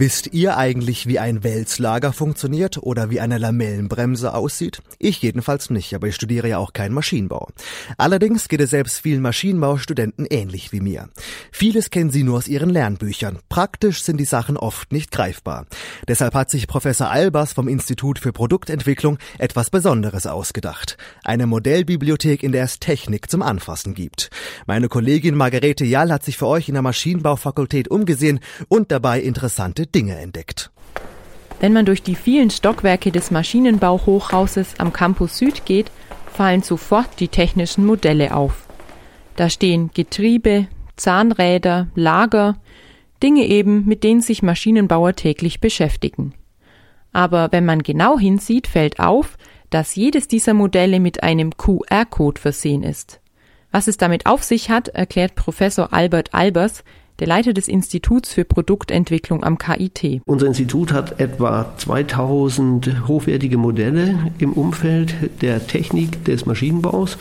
Wisst ihr eigentlich, wie ein Wälzlager funktioniert oder wie eine Lamellenbremse aussieht? Ich jedenfalls nicht, aber ich studiere ja auch keinen Maschinenbau. Allerdings geht es selbst vielen Maschinenbaustudenten ähnlich wie mir. Vieles kennen sie nur aus ihren Lernbüchern. Praktisch sind die Sachen oft nicht greifbar. Deshalb hat sich Professor Albers vom Institut für Produktentwicklung etwas Besonderes ausgedacht. Eine Modellbibliothek, in der es Technik zum Anfassen gibt. Meine Kollegin Margarete Jall hat sich für euch in der Maschinenbaufakultät umgesehen und dabei interessante Dinge entdeckt. Wenn man durch die vielen Stockwerke des Maschinenbauhochhauses am Campus Süd geht, fallen sofort die technischen Modelle auf. Da stehen Getriebe, Zahnräder, Lager, Dinge eben, mit denen sich Maschinenbauer täglich beschäftigen. Aber wenn man genau hinsieht, fällt auf, dass jedes dieser Modelle mit einem QR-Code versehen ist. Was es damit auf sich hat, erklärt Professor Albert Albers, der Leiter des Instituts für Produktentwicklung am KIT. Unser Institut hat etwa 2000 hochwertige Modelle im Umfeld der Technik des Maschinenbaus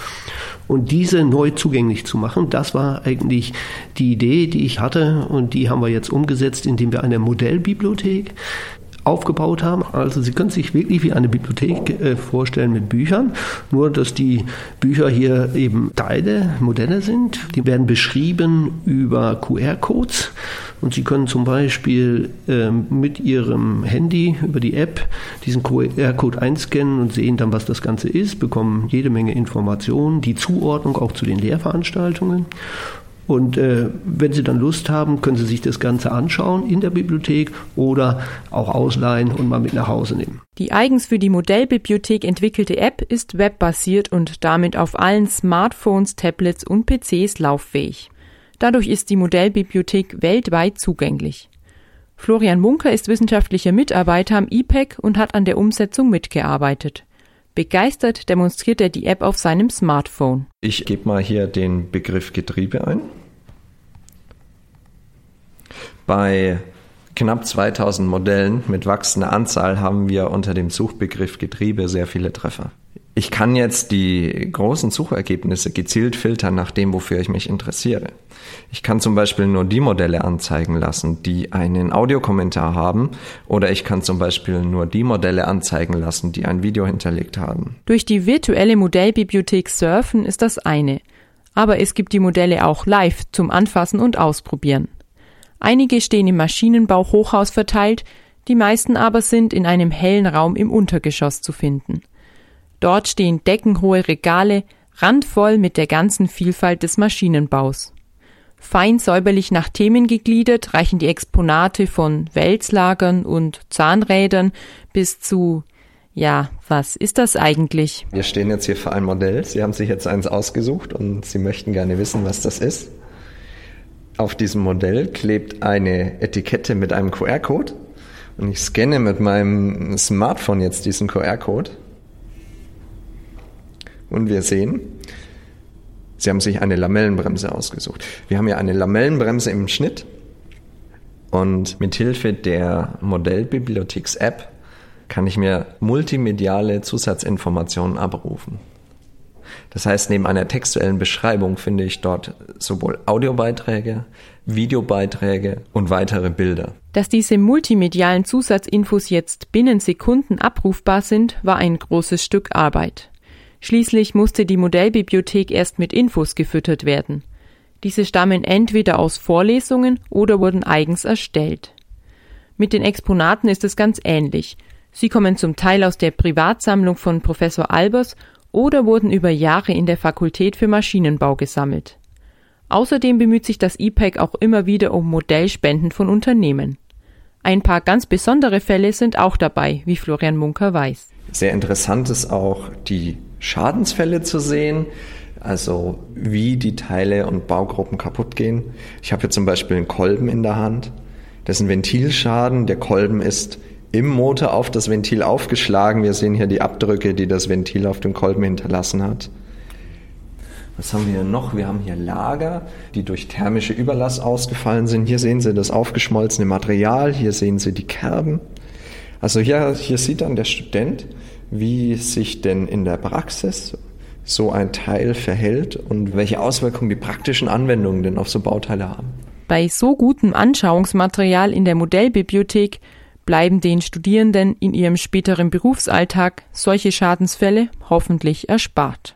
und diese neu zugänglich zu machen, das war eigentlich die Idee, die ich hatte und die haben wir jetzt umgesetzt, indem wir eine Modellbibliothek aufgebaut haben. Also Sie können sich wirklich wie eine Bibliothek äh, vorstellen mit Büchern, nur dass die Bücher hier eben Teile, Modelle sind. Die werden beschrieben über QR-Codes und Sie können zum Beispiel äh, mit Ihrem Handy über die App diesen QR-Code einscannen und sehen dann, was das Ganze ist, bekommen jede Menge Informationen, die Zuordnung auch zu den Lehrveranstaltungen und äh, wenn Sie dann Lust haben, können Sie sich das Ganze anschauen in der Bibliothek oder auch ausleihen und mal mit nach Hause nehmen. Die eigens für die Modellbibliothek entwickelte App ist webbasiert und damit auf allen Smartphones, Tablets und PCs lauffähig. Dadurch ist die Modellbibliothek weltweit zugänglich. Florian Munker ist wissenschaftlicher Mitarbeiter am IPEC und hat an der Umsetzung mitgearbeitet. Begeistert demonstriert er die App auf seinem Smartphone. Ich gebe mal hier den Begriff Getriebe ein. Bei knapp 2000 Modellen mit wachsender Anzahl haben wir unter dem Suchbegriff Getriebe sehr viele Treffer. Ich kann jetzt die großen Suchergebnisse gezielt filtern nach dem, wofür ich mich interessiere. Ich kann zum Beispiel nur die Modelle anzeigen lassen, die einen Audiokommentar haben, oder ich kann zum Beispiel nur die Modelle anzeigen lassen, die ein Video hinterlegt haben. Durch die virtuelle Modellbibliothek Surfen ist das eine, aber es gibt die Modelle auch live zum Anfassen und Ausprobieren. Einige stehen im Maschinenbau Hochhaus verteilt, die meisten aber sind in einem hellen Raum im Untergeschoss zu finden. Dort stehen deckenhohe Regale, randvoll mit der ganzen Vielfalt des Maschinenbaus. Fein säuberlich nach Themen gegliedert reichen die Exponate von Wälzlagern und Zahnrädern bis zu ja, was ist das eigentlich? Wir stehen jetzt hier vor einem Modell. Sie haben sich jetzt eins ausgesucht und Sie möchten gerne wissen, was das ist. Auf diesem Modell klebt eine Etikette mit einem QR-Code und ich scanne mit meinem Smartphone jetzt diesen QR-Code und wir sehen, Sie haben sich eine Lamellenbremse ausgesucht. Wir haben ja eine Lamellenbremse im Schnitt und mit Hilfe der Modellbibliotheks-App kann ich mir multimediale Zusatzinformationen abrufen. Das heißt, neben einer textuellen Beschreibung finde ich dort sowohl Audiobeiträge, Videobeiträge und weitere Bilder. Dass diese multimedialen Zusatzinfos jetzt binnen Sekunden abrufbar sind, war ein großes Stück Arbeit. Schließlich musste die Modellbibliothek erst mit Infos gefüttert werden. Diese stammen entweder aus Vorlesungen oder wurden eigens erstellt. Mit den Exponaten ist es ganz ähnlich. Sie kommen zum Teil aus der Privatsammlung von Professor Albers oder wurden über Jahre in der Fakultät für Maschinenbau gesammelt. Außerdem bemüht sich das IPEC auch immer wieder um Modellspenden von Unternehmen. Ein paar ganz besondere Fälle sind auch dabei, wie Florian Munker weiß. Sehr interessant ist auch die Schadensfälle zu sehen, also wie die Teile und Baugruppen kaputt gehen. Ich habe hier zum Beispiel einen Kolben in der Hand. Ein Ventilschaden. Der Kolben ist im Motor auf das Ventil aufgeschlagen. Wir sehen hier die Abdrücke, die das Ventil auf dem Kolben hinterlassen hat. Was haben wir hier noch? Wir haben hier Lager, die durch thermische Überlass ausgefallen sind. Hier sehen Sie das aufgeschmolzene Material, hier sehen Sie die Kerben. Also hier, hier sieht dann der Student, wie sich denn in der Praxis so ein Teil verhält und welche Auswirkungen die praktischen Anwendungen denn auf so Bauteile haben. Bei so gutem Anschauungsmaterial in der Modellbibliothek bleiben den Studierenden in ihrem späteren Berufsalltag solche Schadensfälle hoffentlich erspart.